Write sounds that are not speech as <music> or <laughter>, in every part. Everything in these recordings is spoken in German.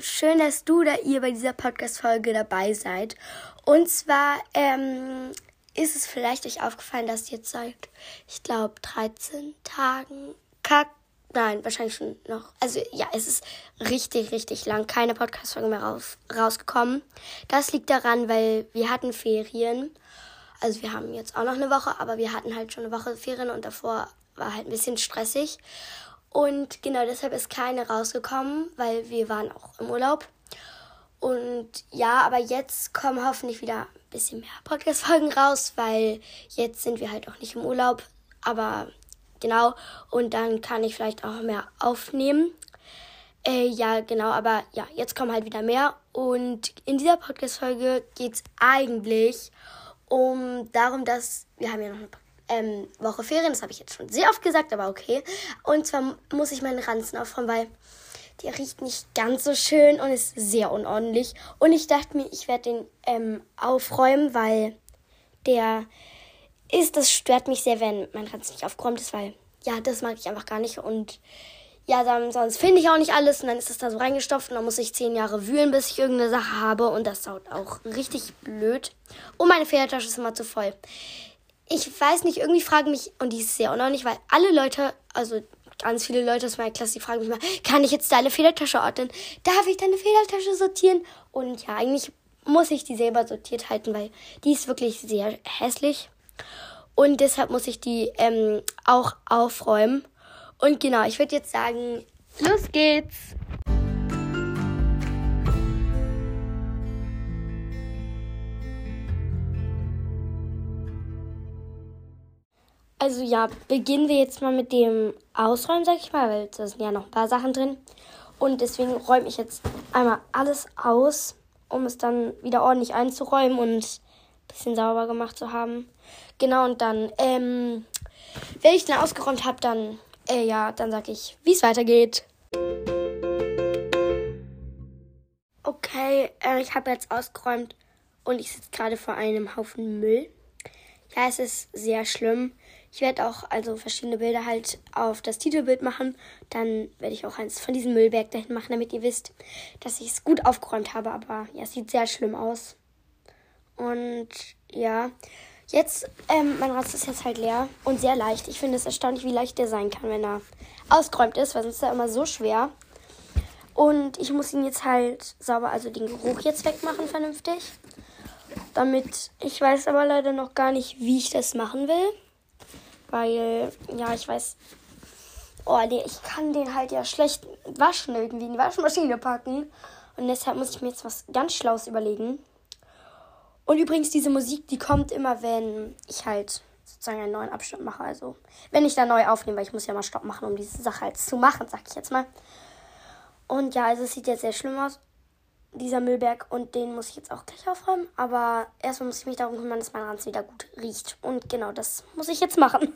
schön, dass du oder ihr bei dieser Podcast-Folge dabei seid. Und zwar ähm, ist es vielleicht euch aufgefallen, dass jetzt seit, ich glaube, 13 Tagen, kack, nein, wahrscheinlich schon noch, also ja, es ist richtig, richtig lang, keine Podcast-Folge mehr raus, rausgekommen. Das liegt daran, weil wir hatten Ferien. Also wir haben jetzt auch noch eine Woche, aber wir hatten halt schon eine Woche Ferien und davor war halt ein bisschen stressig. Und genau deshalb ist keine rausgekommen, weil wir waren auch im Urlaub. Und ja, aber jetzt kommen hoffentlich wieder ein bisschen mehr Podcast-Folgen raus, weil jetzt sind wir halt auch nicht im Urlaub. Aber genau, und dann kann ich vielleicht auch mehr aufnehmen. Äh, ja, genau, aber ja, jetzt kommen halt wieder mehr. Und in dieser Podcast-Folge geht es eigentlich um darum, dass wir haben ja noch eine ähm, Woche Ferien. Das habe ich jetzt schon sehr oft gesagt, aber okay. Und zwar muss ich meinen Ranzen aufräumen, weil der riecht nicht ganz so schön und ist sehr unordentlich. Und ich dachte mir, ich werde den ähm, aufräumen, weil der ist, das stört mich sehr, wenn mein Ranzen nicht aufgeräumt ist, weil ja, das mag ich einfach gar nicht. Und ja, dann sonst finde ich auch nicht alles und dann ist es da so reingestopft und dann muss ich zehn Jahre wühlen, bis ich irgendeine Sache habe und das dauert auch richtig blöd. Und meine Federtasche ist immer zu voll ich weiß nicht, irgendwie fragen mich, und die ist sehr unordentlich, weil alle Leute, also ganz viele Leute aus meiner Klasse, die fragen mich mal, kann ich jetzt deine Federtasche ordnen? Darf ich deine Federtasche sortieren? Und ja, eigentlich muss ich die selber sortiert halten, weil die ist wirklich sehr hässlich. Und deshalb muss ich die ähm, auch aufräumen. Und genau, ich würde jetzt sagen, los geht's! Also ja, beginnen wir jetzt mal mit dem Ausräumen, sag ich mal, weil da sind ja noch ein paar Sachen drin. Und deswegen räume ich jetzt einmal alles aus, um es dann wieder ordentlich einzuräumen und ein bisschen sauber gemacht zu haben. Genau, und dann, ähm, wenn ich dann ausgeräumt habe, dann, äh, ja, dann sag ich, wie es weitergeht. Okay, äh, ich habe jetzt ausgeräumt und ich sitze gerade vor einem Haufen Müll. Ja, es ist sehr schlimm. Ich werde auch also verschiedene Bilder halt auf das Titelbild machen. Dann werde ich auch eins von diesem Müllberg dahin machen, damit ihr wisst, dass ich es gut aufgeräumt habe. Aber ja, es sieht sehr schlimm aus. Und ja, jetzt, ähm, mein Rad ist jetzt halt leer und sehr leicht. Ich finde es erstaunlich, wie leicht der sein kann, wenn er ausgeräumt ist, weil sonst ist er immer so schwer. Und ich muss ihn jetzt halt sauber, also den Geruch jetzt wegmachen, vernünftig. Damit, ich weiß aber leider noch gar nicht, wie ich das machen will. Weil, ja, ich weiß. Oh, nee, ich kann den halt ja schlecht waschen, irgendwie in die Waschmaschine packen. Und deshalb muss ich mir jetzt was ganz Schlaues überlegen. Und übrigens, diese Musik, die kommt immer, wenn ich halt sozusagen einen neuen Abschnitt mache. Also, wenn ich da neu aufnehme, weil ich muss ja mal Stopp machen, um diese Sache halt zu machen, sag ich jetzt mal. Und ja, also es sieht jetzt sehr schlimm aus dieser Müllberg und den muss ich jetzt auch gleich aufräumen. Aber erstmal muss ich mich darum kümmern, dass mein Ranz wieder gut riecht. Und genau das muss ich jetzt machen.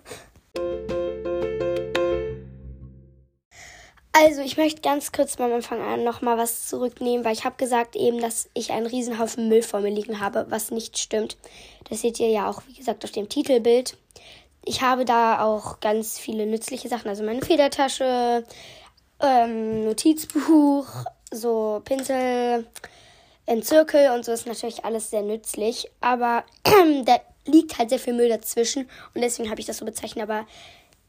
Also, ich möchte ganz kurz beim Anfang an nochmal was zurücknehmen, weil ich habe gesagt eben, dass ich einen Riesenhaufen Müll vor mir liegen habe, was nicht stimmt. Das seht ihr ja auch, wie gesagt, auf dem Titelbild. Ich habe da auch ganz viele nützliche Sachen, also meine Federtasche, ähm, Notizbuch, so Pinsel, ein Zirkel und so ist natürlich alles sehr nützlich. Aber <clears throat> da liegt halt sehr viel Müll dazwischen und deswegen habe ich das so bezeichnet. Aber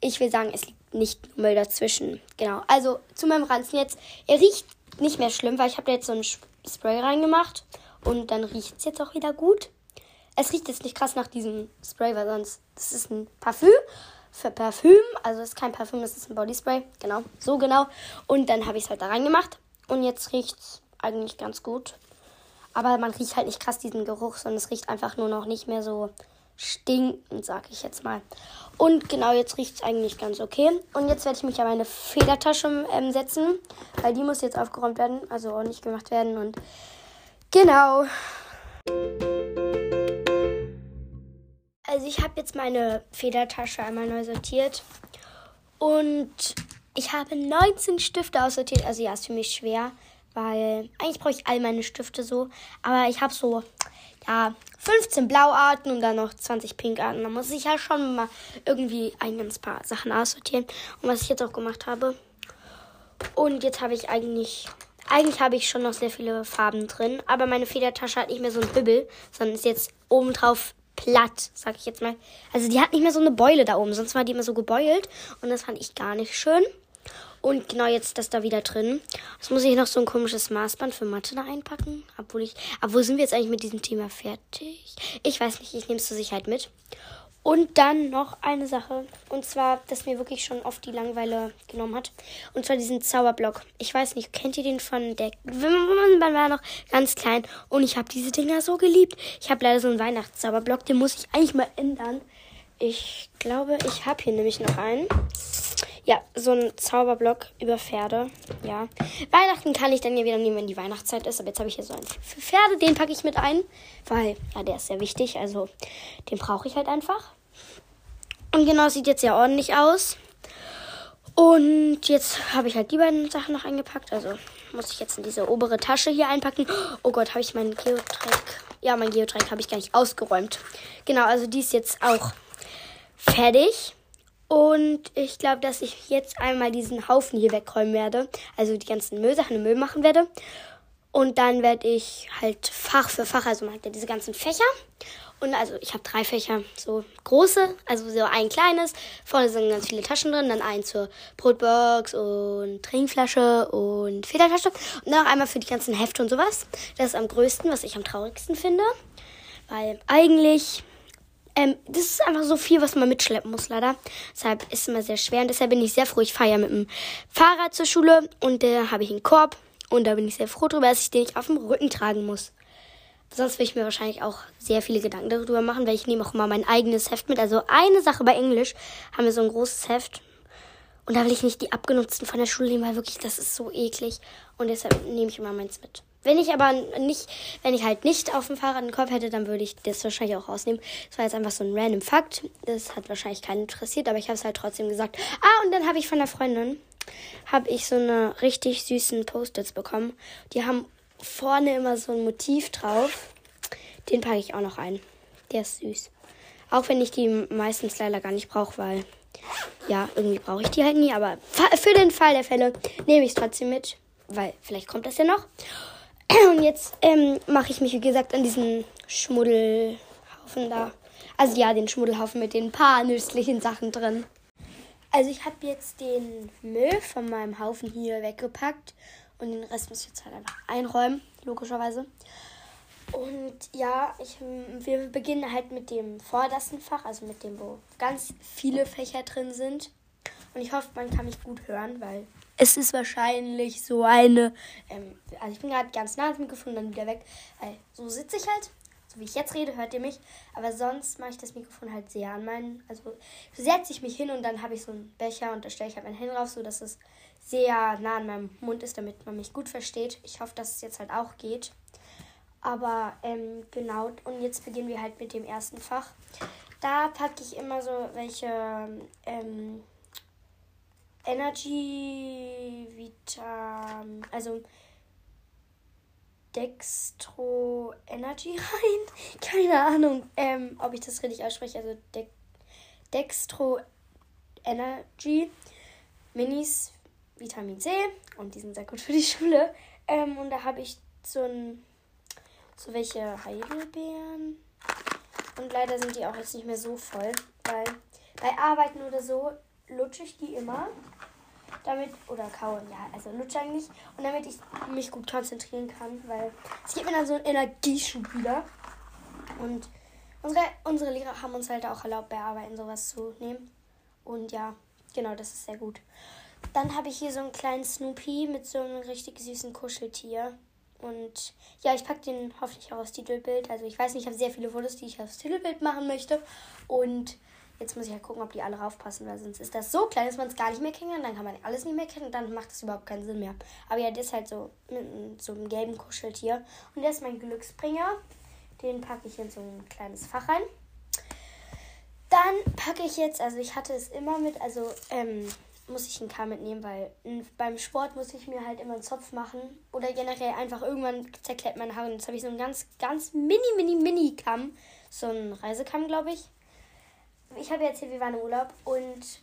ich will sagen, es liegt nicht Müll dazwischen. Genau. Also zu meinem Ranzen jetzt. Er riecht nicht mehr schlimm, weil ich habe da jetzt so ein Spray reingemacht und dann riecht es jetzt auch wieder gut. Es riecht jetzt nicht krass nach diesem Spray, weil sonst das ist ein Parfüm für Parfüm. Also es ist kein Parfüm, das ist ein Bodyspray. Genau, so genau. Und dann habe ich es halt da reingemacht. Und jetzt riecht es eigentlich ganz gut. Aber man riecht halt nicht krass diesen Geruch, sondern es riecht einfach nur noch nicht mehr so stinkend, sag ich jetzt mal. Und genau, jetzt riecht es eigentlich ganz okay. Und jetzt werde ich mich an meine Federtasche ähm, setzen, weil die muss jetzt aufgeräumt werden, also ordentlich gemacht werden. Und genau. Also ich habe jetzt meine Federtasche einmal neu sortiert. Und ich habe 19 Stifte aussortiert. Also ja, ist für mich schwer, weil eigentlich brauche ich all meine Stifte so. Aber ich habe so, ja, 15 Blauarten und dann noch 20 Pinkarten. Da muss ich ja schon mal irgendwie ein ganz paar Sachen aussortieren. Und was ich jetzt auch gemacht habe. Und jetzt habe ich eigentlich eigentlich habe ich schon noch sehr viele Farben drin, aber meine Federtasche hat nicht mehr so einen Hübbel, sondern ist jetzt obendrauf platt, sag ich jetzt mal. Also die hat nicht mehr so eine Beule da oben, sonst war die immer so gebeult und das fand ich gar nicht schön. Und genau jetzt das da wieder drin. Jetzt muss ich noch so ein komisches Maßband für Mathe da einpacken. Obwohl ich. Obwohl sind wir jetzt eigentlich mit diesem Thema fertig? Ich weiß nicht, ich nehme es zur Sicherheit mit. Und dann noch eine Sache. Und zwar, das mir wirklich schon oft die Langeweile genommen hat. Und zwar diesen Zauberblock. Ich weiß nicht, kennt ihr den von der. Man war noch ganz klein. Und ich habe diese Dinger so geliebt. Ich habe leider so einen Weihnachtszauberblock. Den muss ich eigentlich mal ändern. Ich glaube, ich habe hier nämlich noch einen. Ja, so ein Zauberblock über Pferde. Ja. Weihnachten kann ich dann ja wieder nehmen, wenn die Weihnachtszeit ist. Aber jetzt habe ich hier so einen für Pferde. Den packe ich mit ein. Weil, ja, der ist sehr wichtig. Also, den brauche ich halt einfach. Und genau, sieht jetzt sehr ordentlich aus. Und jetzt habe ich halt die beiden Sachen noch eingepackt. Also muss ich jetzt in diese obere Tasche hier einpacken. Oh Gott, habe ich meinen Geotreck. Ja, mein Geotreck habe ich gar nicht ausgeräumt. Genau, also die ist jetzt auch fertig. Und ich glaube, dass ich jetzt einmal diesen Haufen hier wegräumen werde. Also die ganzen Müllsachen im Müll machen werde. Und dann werde ich halt Fach für Fach, also man hat ja diese ganzen Fächer. Und also ich habe drei Fächer, so große, also so ein kleines. Vorne sind ganz viele Taschen drin, dann ein zur Brotbox und Trinkflasche und Federtasche. Und dann noch einmal für die ganzen Hefte und sowas. Das ist am größten, was ich am traurigsten finde. Weil eigentlich, ähm, das ist einfach so viel, was man mitschleppen muss, leider. Deshalb ist es immer sehr schwer. Und deshalb bin ich sehr froh. Ich fahre ja mit dem Fahrrad zur Schule und da habe ich einen Korb. Und da bin ich sehr froh drüber, dass ich den nicht auf dem Rücken tragen muss. Sonst will ich mir wahrscheinlich auch sehr viele Gedanken darüber machen, weil ich nehme auch immer mein eigenes Heft mit. Also eine Sache bei Englisch haben wir so ein großes Heft. Und da will ich nicht die abgenutzten von der Schule nehmen, weil wirklich, das ist so eklig. Und deshalb nehme ich immer meins mit. Wenn ich aber nicht, wenn ich halt nicht auf dem Fahrrad einen Kopf hätte, dann würde ich das wahrscheinlich auch rausnehmen. Das war jetzt einfach so ein random Fakt. Das hat wahrscheinlich keinen interessiert, aber ich habe es halt trotzdem gesagt. Ah, und dann habe ich von der Freundin, habe ich so eine richtig süßen Post-its bekommen. Die haben vorne immer so ein Motiv drauf. Den packe ich auch noch ein. Der ist süß. Auch wenn ich die meistens leider gar nicht brauche, weil ja, irgendwie brauche ich die halt nie. Aber für den Fall der Fälle nehme ich es trotzdem mit, weil vielleicht kommt das ja noch. <clears throat> Und jetzt ähm, mache ich mich, wie gesagt, an diesen Schmuddelhaufen da. Also ja, den Schmuddelhaufen mit den paar nützlichen Sachen drin. Also ich habe jetzt den Müll von meinem Haufen hier weggepackt und den Rest muss ich jetzt halt einfach einräumen, logischerweise. Und ja, ich, wir beginnen halt mit dem vordersten Fach, also mit dem, wo ganz viele Fächer drin sind. Und ich hoffe, man kann mich gut hören, weil es ist wahrscheinlich so eine. Ähm, also ich bin gerade ganz nah ans Mikrofon, dann wieder weg. Weil so sitze ich halt. So wie ich jetzt rede, hört ihr mich. Aber sonst mache ich das Mikrofon halt sehr an meinen. Also setze ich mich hin und dann habe ich so einen Becher und da stelle ich halt mein Handy drauf, so dass es sehr nah an meinem Mund ist, damit man mich gut versteht. Ich hoffe, dass es jetzt halt auch geht. Aber ähm, genau, und jetzt beginnen wir halt mit dem ersten Fach. Da packe ich immer so welche ähm, Energy Vitamin, also Dextro Energy <laughs> rein. Keine Ahnung, ähm, ob ich das richtig ausspreche. Also De Dextro Energy Minis Vitamin C und die sind sehr gut für die <laughs> Schule. Ähm, und da habe ich so ein so welche Heidelbeeren. Und leider sind die auch jetzt nicht mehr so voll, weil bei Arbeiten oder so lutsche ich die immer. Damit, oder kauen, ja, also lutsche eigentlich. Und damit ich mich gut konzentrieren kann, weil es gibt mir dann so einen Energieschub wieder. Und unsere, unsere Lehrer haben uns halt auch erlaubt, bei Arbeiten sowas zu nehmen. Und ja, genau, das ist sehr gut. Dann habe ich hier so einen kleinen Snoopy mit so einem richtig süßen Kuscheltier. Und ja, ich packe den hoffentlich auch aufs Titelbild. Also ich weiß nicht, ich habe sehr viele Fotos, die ich aufs Titelbild machen möchte. Und jetzt muss ich halt gucken, ob die alle raufpassen, weil sonst ist das so klein, dass man es gar nicht mehr kennen kann. Dann kann man alles nicht mehr kennen und dann macht es überhaupt keinen Sinn mehr. Aber ja, der ist halt so mit so einem gelben Kuscheltier. Und der ist mein Glücksbringer. Den packe ich in so ein kleines Fach rein. Dann packe ich jetzt, also ich hatte es immer mit, also ähm, muss ich einen Kamm mitnehmen, weil beim Sport muss ich mir halt immer einen Zopf machen. Oder generell einfach irgendwann zerklärt meine Haare. Und jetzt habe ich so einen ganz, ganz mini, mini, mini Kamm. So einen Reisekamm, glaube ich. Ich habe jetzt hier, wir waren im Urlaub und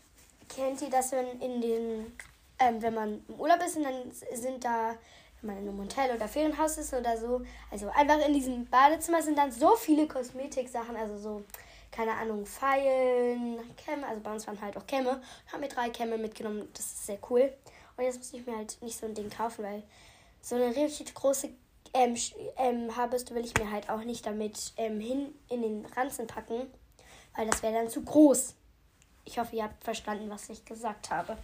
kennt ihr das, wenn in den, ähm, wenn man im Urlaub ist und dann sind da wenn man in einem Hotel oder Ferienhaus ist oder so. Also einfach in diesem Badezimmer sind dann so viele Kosmetiksachen, also so, keine Ahnung, Pfeilen, Kämme, also bei uns waren halt auch Kämme. Ich habe mir drei Kämme mitgenommen, das ist sehr cool. Und jetzt muss ich mir halt nicht so ein Ding kaufen, weil so eine richtig große ähm, ähm, Haarbürste will ich mir halt auch nicht damit ähm, hin in den Ranzen packen, weil das wäre dann zu groß. Ich hoffe, ihr habt verstanden, was ich gesagt habe.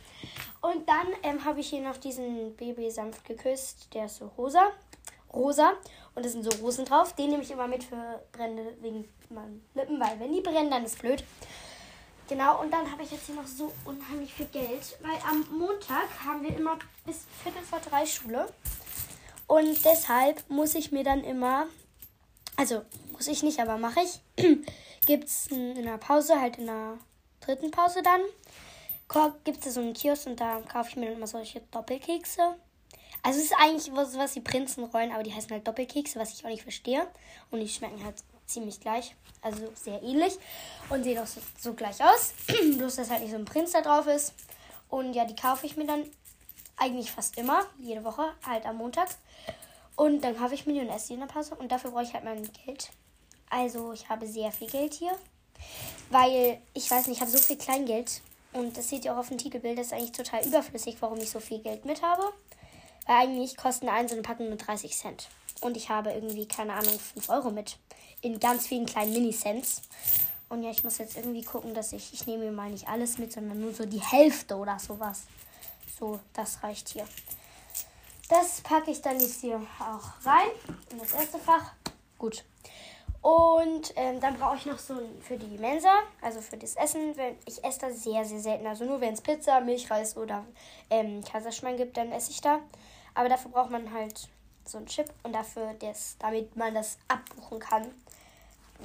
Und dann ähm, habe ich hier noch diesen Baby sanft geküsst. Der ist so rosa. Rosa. Und es sind so Rosen drauf. Den nehme ich immer mit für Brände wegen meinen Lippen, weil wenn die brennen, dann ist blöd. Genau, und dann habe ich jetzt hier noch so unheimlich viel Geld, weil am Montag haben wir immer bis Viertel vor drei Schule. Und deshalb muss ich mir dann immer, also muss ich nicht, aber mache ich, <clears throat> gibt es in der Pause, halt in der dritten Pause dann, gibt es so einen Kiosk und da kaufe ich mir dann immer solche Doppelkekse. Also es ist eigentlich was, was die Prinzenrollen, aber die heißen halt Doppelkekse, was ich auch nicht verstehe. Und die schmecken halt ziemlich gleich, also sehr ähnlich und sehen auch so, so gleich aus. <clears throat> Bloß, dass halt nicht so ein Prinz da drauf ist. Und ja, die kaufe ich mir dann eigentlich fast immer, jede Woche, halt am Montag. Und dann kaufe ich mir der Pause. Und dafür brauche ich halt mein Geld. Also ich habe sehr viel Geld hier. Weil, ich weiß nicht, ich habe so viel Kleingeld. Und das seht ihr auch auf dem Titelbild. Das ist eigentlich total überflüssig, warum ich so viel Geld mit habe. Weil eigentlich kosten eine eine Packung nur 30 Cent. Und ich habe irgendwie, keine Ahnung, 5 Euro mit. In ganz vielen kleinen Mini-Cents. Und ja, ich muss jetzt irgendwie gucken, dass ich, ich nehme mir mal nicht alles mit, sondern nur so die Hälfte oder sowas. So, das reicht hier. Das packe ich dann jetzt hier auch rein in das erste Fach. Gut. Und ähm, dann brauche ich noch so ein für die Mensa, also für das Essen. Ich esse da sehr, sehr selten. Also nur wenn es Pizza, Milchreis oder ähm, Kaiserschmarrn gibt, dann esse ich da. Aber dafür braucht man halt so einen Chip und dafür, das, damit man das abbuchen kann.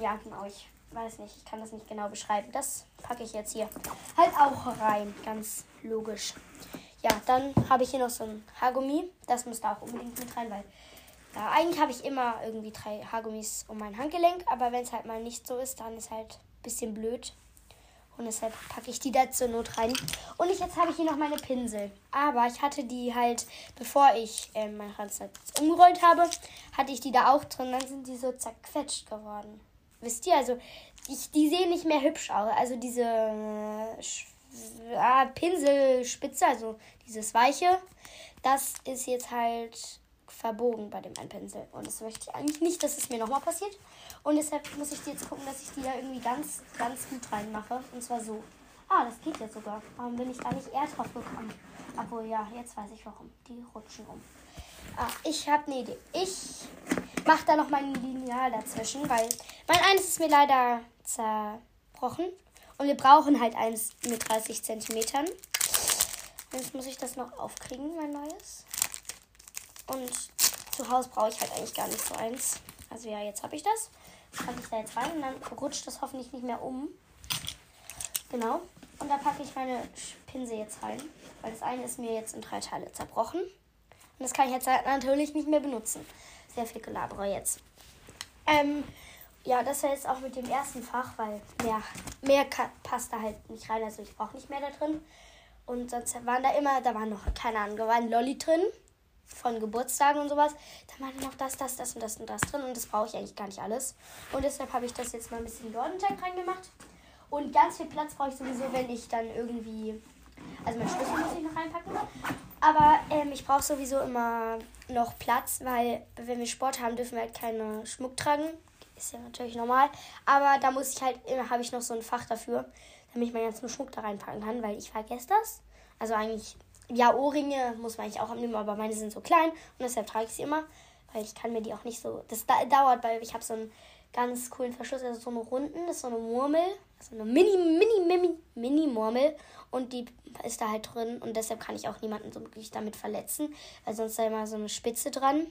Ja, genau, ich weiß nicht, ich kann das nicht genau beschreiben. Das packe ich jetzt hier halt auch rein, ganz logisch. Ja, dann habe ich hier noch so ein Haargummi. Das muss da auch unbedingt mit rein, weil ja, eigentlich habe ich immer irgendwie drei Haargummis um mein Handgelenk, aber wenn es halt mal nicht so ist, dann ist halt ein bisschen blöd. Und deshalb packe ich die da zur Not rein. Und ich, jetzt habe ich hier noch meine Pinsel. Aber ich hatte die halt, bevor ich äh, mein Ranzen umgerollt habe, hatte ich die da auch drin. Dann sind die so zerquetscht geworden. Wisst ihr, also ich, die sehen nicht mehr hübsch aus. Also diese äh, Pinselspitze, also dieses weiche, das ist jetzt halt verbogen bei dem Einpinsel. Und das möchte ich eigentlich nicht, dass es mir nochmal passiert. Und deshalb muss ich jetzt gucken, dass ich die da irgendwie ganz, ganz gut reinmache. Und zwar so. Ah, das geht jetzt sogar. Warum bin ich da nicht eher drauf gekommen? Obwohl, ja, jetzt weiß ich warum. Die rutschen um. Ah, ich habe eine Idee. Ich mache da noch mein Lineal dazwischen, weil mein eins ist mir leider zerbrochen. Und wir brauchen halt eins mit 30 Zentimetern. Jetzt muss ich das noch aufkriegen, mein neues. Und zu Hause brauche ich halt eigentlich gar nicht so eins. Also ja, jetzt habe ich das. Packe ich da jetzt rein und dann rutscht das hoffentlich nicht mehr um. Genau. Und da packe ich meine Pinsel jetzt rein. Weil das eine ist mir jetzt in drei Teile zerbrochen. Und das kann ich jetzt halt natürlich nicht mehr benutzen. Sehr viel Gelabere jetzt. Ähm, ja, das war jetzt auch mit dem ersten Fach, weil mehr, mehr passt da halt nicht rein. Also ich brauche nicht mehr da drin. Und sonst waren da immer, da waren noch, keine Ahnung, da war ein Lolli drin von Geburtstagen und sowas. Da waren noch das, das, das und das und das drin. Und das brauche ich eigentlich gar nicht alles. Und deshalb habe ich das jetzt mal ein bisschen Dornteig reingemacht. Und ganz viel Platz brauche ich sowieso, wenn ich dann irgendwie. Also mein Schlüssel muss ich noch reinpacken. Aber ähm, ich brauche sowieso immer noch Platz, weil wenn wir Sport haben, dürfen wir halt keine Schmuck tragen. Ist ja natürlich normal. Aber da muss ich halt, habe ich noch so ein Fach dafür, damit ich meinen ganzen Schmuck da reinpacken kann, weil ich vergesse das. Also eigentlich, ja, Ohrringe muss man eigentlich auch abnehmen, aber meine sind so klein und deshalb trage ich sie immer, weil ich kann mir die auch nicht so. Das dauert, weil ich habe so einen ganz coolen Verschluss, also so eine Runden, das ist so eine Murmel, so eine Mini, Mini, Mini, Mini-Murmel und die ist da halt drin und deshalb kann ich auch niemanden so wirklich damit verletzen, weil sonst da immer so eine Spitze dran.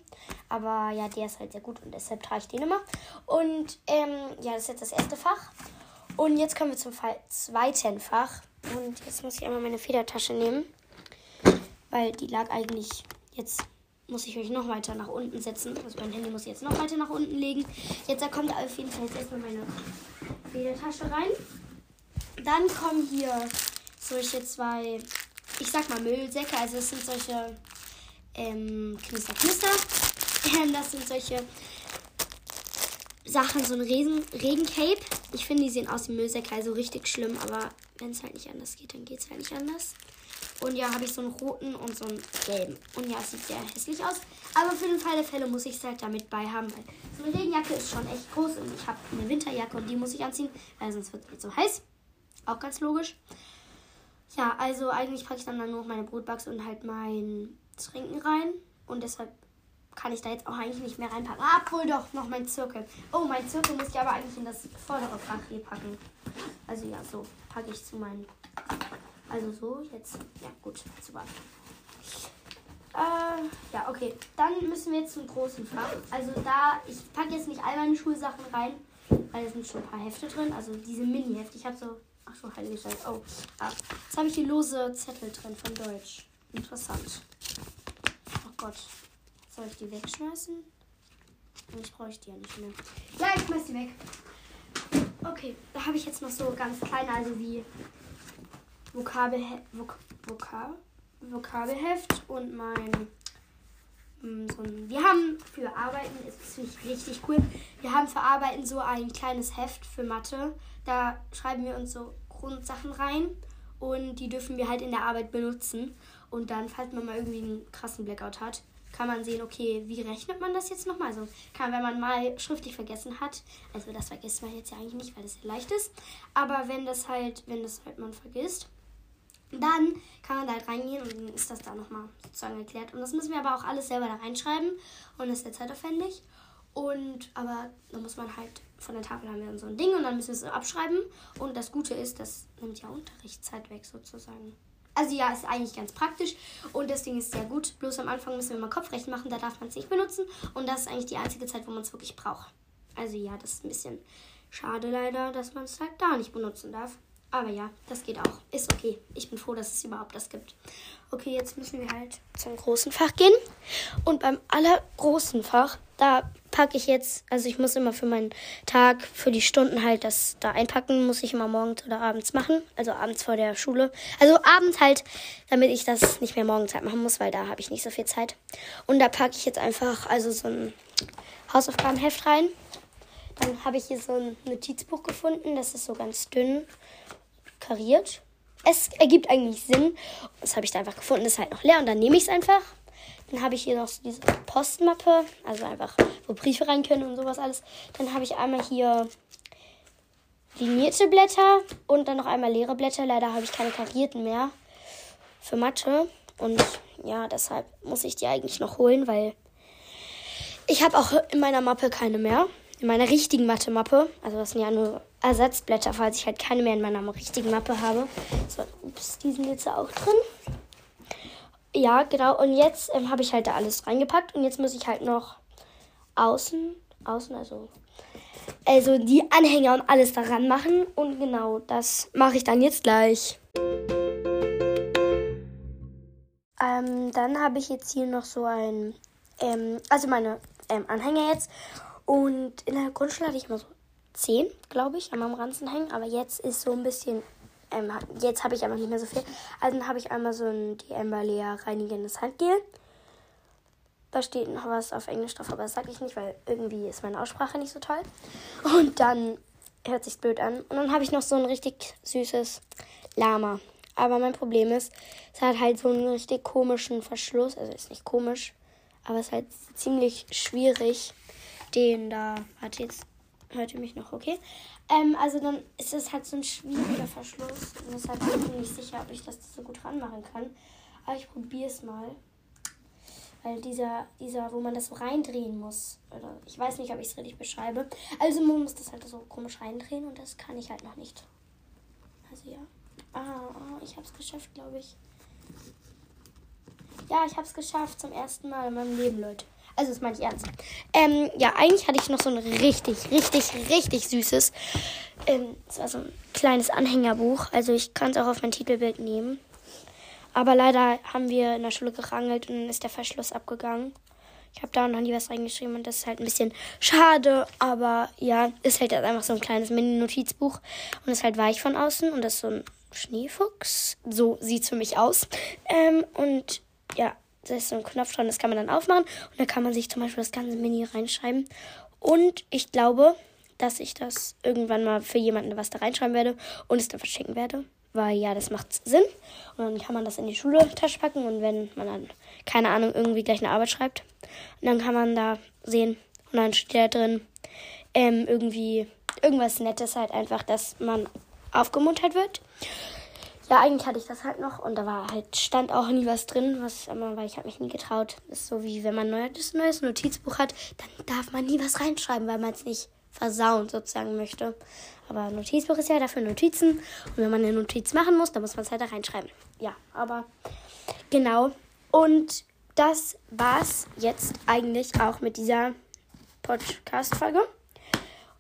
Aber ja, der ist halt sehr gut und deshalb trage ich den immer. Und ähm, ja, das ist jetzt das erste Fach. Und jetzt kommen wir zum zweiten Fach. Und jetzt muss ich einmal meine Federtasche nehmen, weil die lag eigentlich jetzt muss ich mich noch weiter nach unten setzen. Also mein Handy muss ich jetzt noch weiter nach unten legen. Jetzt da kommt auf jeden Fall jetzt erstmal meine Federtasche rein. Dann kommen hier solche zwei, ich sag mal Müllsäcke. Also es sind solche ähm, Knister Knister. <laughs> Das sind solche Sachen, so ein Regen Regencape. Ich finde, die sehen aus wie Müllsäcke, also richtig schlimm, aber wenn es halt nicht anders geht, dann geht es halt nicht anders. Und ja, habe ich so einen roten und so einen gelben. Und ja, es sieht sehr hässlich aus. Aber für den Fall der Fälle muss ich es halt damit bei haben. Weil so eine Regenjacke ist schon echt groß. Und ich habe eine Winterjacke und die muss ich anziehen, weil sonst wird es nicht so heiß. Auch ganz logisch. Ja, also eigentlich packe ich dann, dann nur meine Brotbox und halt mein Trinken rein. Und deshalb kann ich da jetzt auch eigentlich nicht mehr reinpacken. Ah, obwohl doch, noch mein Zirkel. Oh, mein Zirkel muss ich aber eigentlich in das vordere Fach hier packen. Also ja, so packe ich zu meinen also so, jetzt. Ja, gut, super. Äh, ja, okay. Dann müssen wir jetzt zum großen Fach. Also da, ich packe jetzt nicht all meine Schulsachen rein, weil es sind schon ein paar Hefte drin. Also diese Mini-Hefte. Ich habe so, ach so, heilige Scheiße. Oh, ah. Jetzt habe ich hier lose Zettel drin von Deutsch. Interessant. Oh Gott. Soll ich die wegschmeißen? Ich brauche die ja nicht mehr. Ja, ich schmeiß die weg. Okay, da habe ich jetzt noch so ganz kleine, also wie Vokabelhe Vok Vokab Vokabelheft und mein mm, so ein, wir haben für Arbeiten, ist richtig cool, wir haben für Arbeiten so ein kleines Heft für Mathe. Da schreiben wir uns so Grundsachen rein und die dürfen wir halt in der Arbeit benutzen. Und dann, falls man mal irgendwie einen krassen Blackout hat, kann man sehen, okay, wie rechnet man das jetzt nochmal? Also kann, wenn man mal schriftlich vergessen hat, also das vergisst man jetzt ja eigentlich nicht, weil das sehr leicht ist. Aber wenn das halt, wenn das halt man vergisst, dann kann man da halt reingehen und dann ist das da nochmal sozusagen erklärt. Und das müssen wir aber auch alles selber da reinschreiben und das ist sehr zeitaufwendig. Und aber da muss man halt von der Tafel haben wir dann so ein Ding und dann müssen wir es abschreiben. Und das Gute ist, das nimmt ja Unterrichtszeit weg sozusagen. Also ja, ist eigentlich ganz praktisch und das Ding ist sehr gut. Bloß am Anfang müssen wir mal Kopfrecht machen, da darf man es nicht benutzen. Und das ist eigentlich die einzige Zeit, wo man es wirklich braucht. Also ja, das ist ein bisschen schade leider, dass man es halt da nicht benutzen darf. Aber ja, das geht auch. Ist okay. Ich bin froh, dass es überhaupt das gibt. Okay, jetzt müssen wir halt zum großen Fach gehen. Und beim allergroßen Fach, da packe ich jetzt, also ich muss immer für meinen Tag, für die Stunden halt das da einpacken, muss ich immer morgens oder abends machen. Also abends vor der Schule. Also abends halt, damit ich das nicht mehr morgens halt machen muss, weil da habe ich nicht so viel Zeit. Und da packe ich jetzt einfach also so ein Hausaufgabenheft rein. Dann habe ich hier so ein Notizbuch gefunden, das ist so ganz dünn kariert. Es ergibt eigentlich Sinn. Das habe ich da einfach gefunden. Ist halt noch leer und dann nehme ich es einfach. Dann habe ich hier noch so diese Postmappe, also einfach, wo Briefe rein können und sowas alles. Dann habe ich einmal hier linierte Blätter und dann noch einmal leere Blätter. Leider habe ich keine karierten mehr für Mathe. Und ja, deshalb muss ich die eigentlich noch holen, weil ich habe auch in meiner Mappe keine mehr in meiner richtigen Mathe-Mappe, also das sind ja nur Ersatzblätter, falls ich halt keine mehr in meiner richtigen Mappe habe. So, ups, die sind jetzt auch drin. Ja, genau. Und jetzt ähm, habe ich halt da alles reingepackt und jetzt muss ich halt noch außen, außen, also, also die Anhänger und alles daran machen. Und genau, das mache ich dann jetzt gleich. Ähm, dann habe ich jetzt hier noch so ein, ähm, also meine ähm, Anhänger jetzt. Und in der Grundschule hatte ich immer so 10, glaube ich, meinem Ranzen hängen. Aber jetzt ist so ein bisschen, ähm, jetzt habe ich einfach nicht mehr so viel. Also dann habe ich einmal so ein DM Balea reinigendes Handgel. Da steht noch was auf Englisch drauf, aber das sage ich nicht, weil irgendwie ist meine Aussprache nicht so toll. Und dann hört sich blöd an. Und dann habe ich noch so ein richtig süßes Lama. Aber mein Problem ist, es hat halt so einen richtig komischen Verschluss. Also ist nicht komisch, aber es ist halt ziemlich schwierig den da. Warte, jetzt hört ihr mich noch, okay? Ähm, also dann ist es halt so ein schwieriger Verschluss. Und deshalb bin ich mir nicht sicher, ob ich das so gut ranmachen kann. Aber ich probiere es mal. Weil dieser, dieser, wo man das so reindrehen muss. Oder ich weiß nicht, ob ich es richtig beschreibe. Also man muss das halt so komisch reindrehen und das kann ich halt noch nicht. Also ja. Ah, ich habe es geschafft, glaube ich. Ja, ich habe es geschafft zum ersten Mal in meinem Leben, Leute. Also das meine ich ernst. Ähm, ja, eigentlich hatte ich noch so ein richtig, richtig, richtig süßes. Ähm, das war so ein kleines Anhängerbuch. Also ich kann es auch auf mein Titelbild nehmen. Aber leider haben wir in der Schule gerangelt und dann ist der Verschluss abgegangen. Ich habe da noch nie was reingeschrieben und das ist halt ein bisschen schade. Aber ja, ist halt einfach so ein kleines Mini-Notizbuch und ist halt weich von außen und das ist so ein Schneefuchs. So sieht es für mich aus. Ähm, und ja, da ist so ein Knopf dran, das kann man dann aufmachen und da kann man sich zum Beispiel das ganze Mini reinschreiben. Und ich glaube, dass ich das irgendwann mal für jemanden was da reinschreiben werde und es dann verschenken werde. Weil ja, das macht Sinn. Und dann kann man das in die Schule-Tasche packen und wenn man dann, keine Ahnung, irgendwie gleich eine Arbeit schreibt, dann kann man da sehen und dann steht da drin ähm, irgendwie irgendwas Nettes halt einfach, dass man aufgemuntert wird. Ja, eigentlich hatte ich das halt noch und da war halt, stand auch nie was drin, was aber, weil ich habe mich nie getraut. Das ist so wie wenn man ein neues, neues Notizbuch hat, dann darf man nie was reinschreiben, weil man es nicht versauen sozusagen möchte. Aber Notizbuch ist ja dafür Notizen und wenn man eine Notiz machen muss, dann muss man es halt da reinschreiben. Ja, aber genau. Und das war's jetzt eigentlich auch mit dieser Podcast-Folge.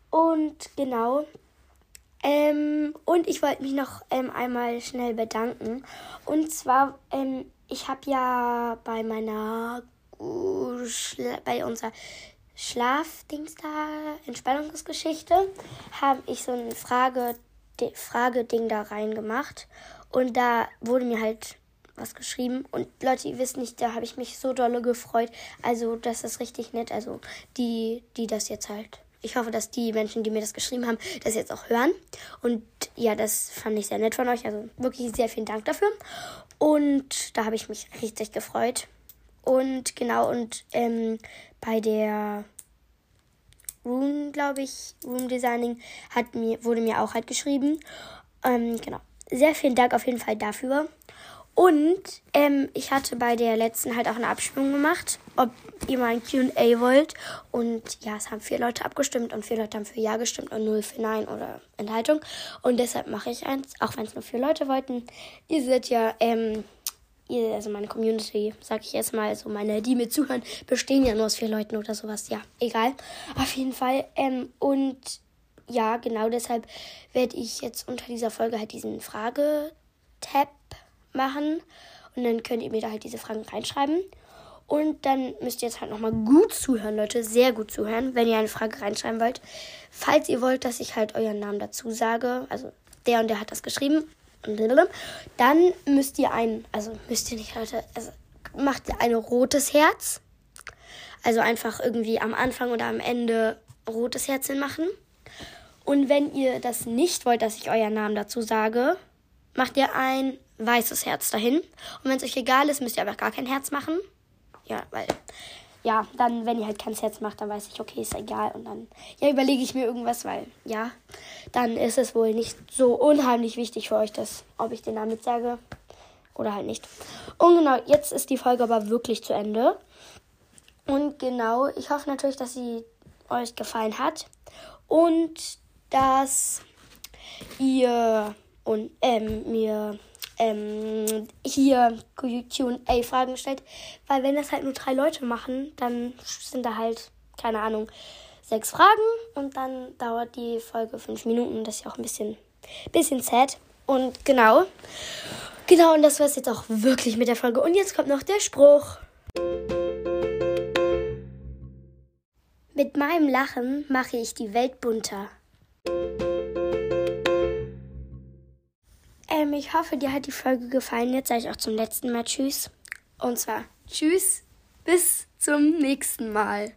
Und genau, ähm, und ich wollte mich noch ähm, einmal schnell bedanken. Und zwar, ähm, ich habe ja bei meiner, bei unserer Schlafdings da, Entspannungsgeschichte, habe ich so ein Frage, Frageding da reingemacht. Und da wurde mir halt was geschrieben. Und Leute, ihr wisst nicht, da habe ich mich so dolle gefreut. Also, das ist richtig nett. Also, die, die das jetzt halt ich hoffe, dass die Menschen, die mir das geschrieben haben, das jetzt auch hören. Und ja, das fand ich sehr nett von euch. Also wirklich sehr vielen Dank dafür. Und da habe ich mich richtig gefreut. Und genau, und ähm, bei der Room, glaube ich, Room Designing, hat mir, wurde mir auch halt geschrieben. Ähm, genau. Sehr vielen Dank auf jeden Fall dafür. Und ähm, ich hatte bei der letzten halt auch eine Abstimmung gemacht, ob ihr mal ein QA wollt. Und ja, es haben vier Leute abgestimmt und vier Leute haben für Ja gestimmt und null für Nein oder Enthaltung. Und deshalb mache ich eins, auch wenn es nur vier Leute wollten. Ihr seid ja, ähm, ihr, also meine Community, sag ich jetzt mal, so meine, die mir zuhören, bestehen ja nur aus vier Leuten oder sowas. Ja, egal. Auf jeden Fall. Ähm, und ja, genau deshalb werde ich jetzt unter dieser Folge halt diesen Frage-Tab machen. Und dann könnt ihr mir da halt diese Fragen reinschreiben. Und dann müsst ihr jetzt halt nochmal gut zuhören, Leute. Sehr gut zuhören, wenn ihr eine Frage reinschreiben wollt. Falls ihr wollt, dass ich halt euren Namen dazu sage, also der und der hat das geschrieben, dann müsst ihr ein, also müsst ihr nicht, Leute, also macht ihr ein rotes Herz. Also einfach irgendwie am Anfang oder am Ende rotes Herzchen machen. Und wenn ihr das nicht wollt, dass ich euren Namen dazu sage, macht ihr ein weißes Herz dahin. Und wenn es euch egal ist, müsst ihr aber gar kein Herz machen. Ja, weil, ja, dann, wenn ihr halt kein Herz macht, dann weiß ich, okay, ist egal. Und dann, ja, überlege ich mir irgendwas, weil, ja, dann ist es wohl nicht so unheimlich wichtig für euch, dass, ob ich den Namen mit sage oder halt nicht. Und genau, jetzt ist die Folge aber wirklich zu Ende. Und genau, ich hoffe natürlich, dass sie euch gefallen hat und dass ihr und ähm, mir ähm, hier QA-Fragen stellt. Weil wenn das halt nur drei Leute machen, dann sind da halt, keine Ahnung, sechs Fragen und dann dauert die Folge fünf Minuten. Das ist ja auch ein bisschen, bisschen sad. Und genau. Genau, und das war es jetzt auch wirklich mit der Folge. Und jetzt kommt noch der Spruch. Mit meinem Lachen mache ich die Welt bunter. Ich hoffe, dir hat die Folge gefallen. Jetzt sage ich auch zum letzten Mal Tschüss. Und zwar Tschüss, bis zum nächsten Mal.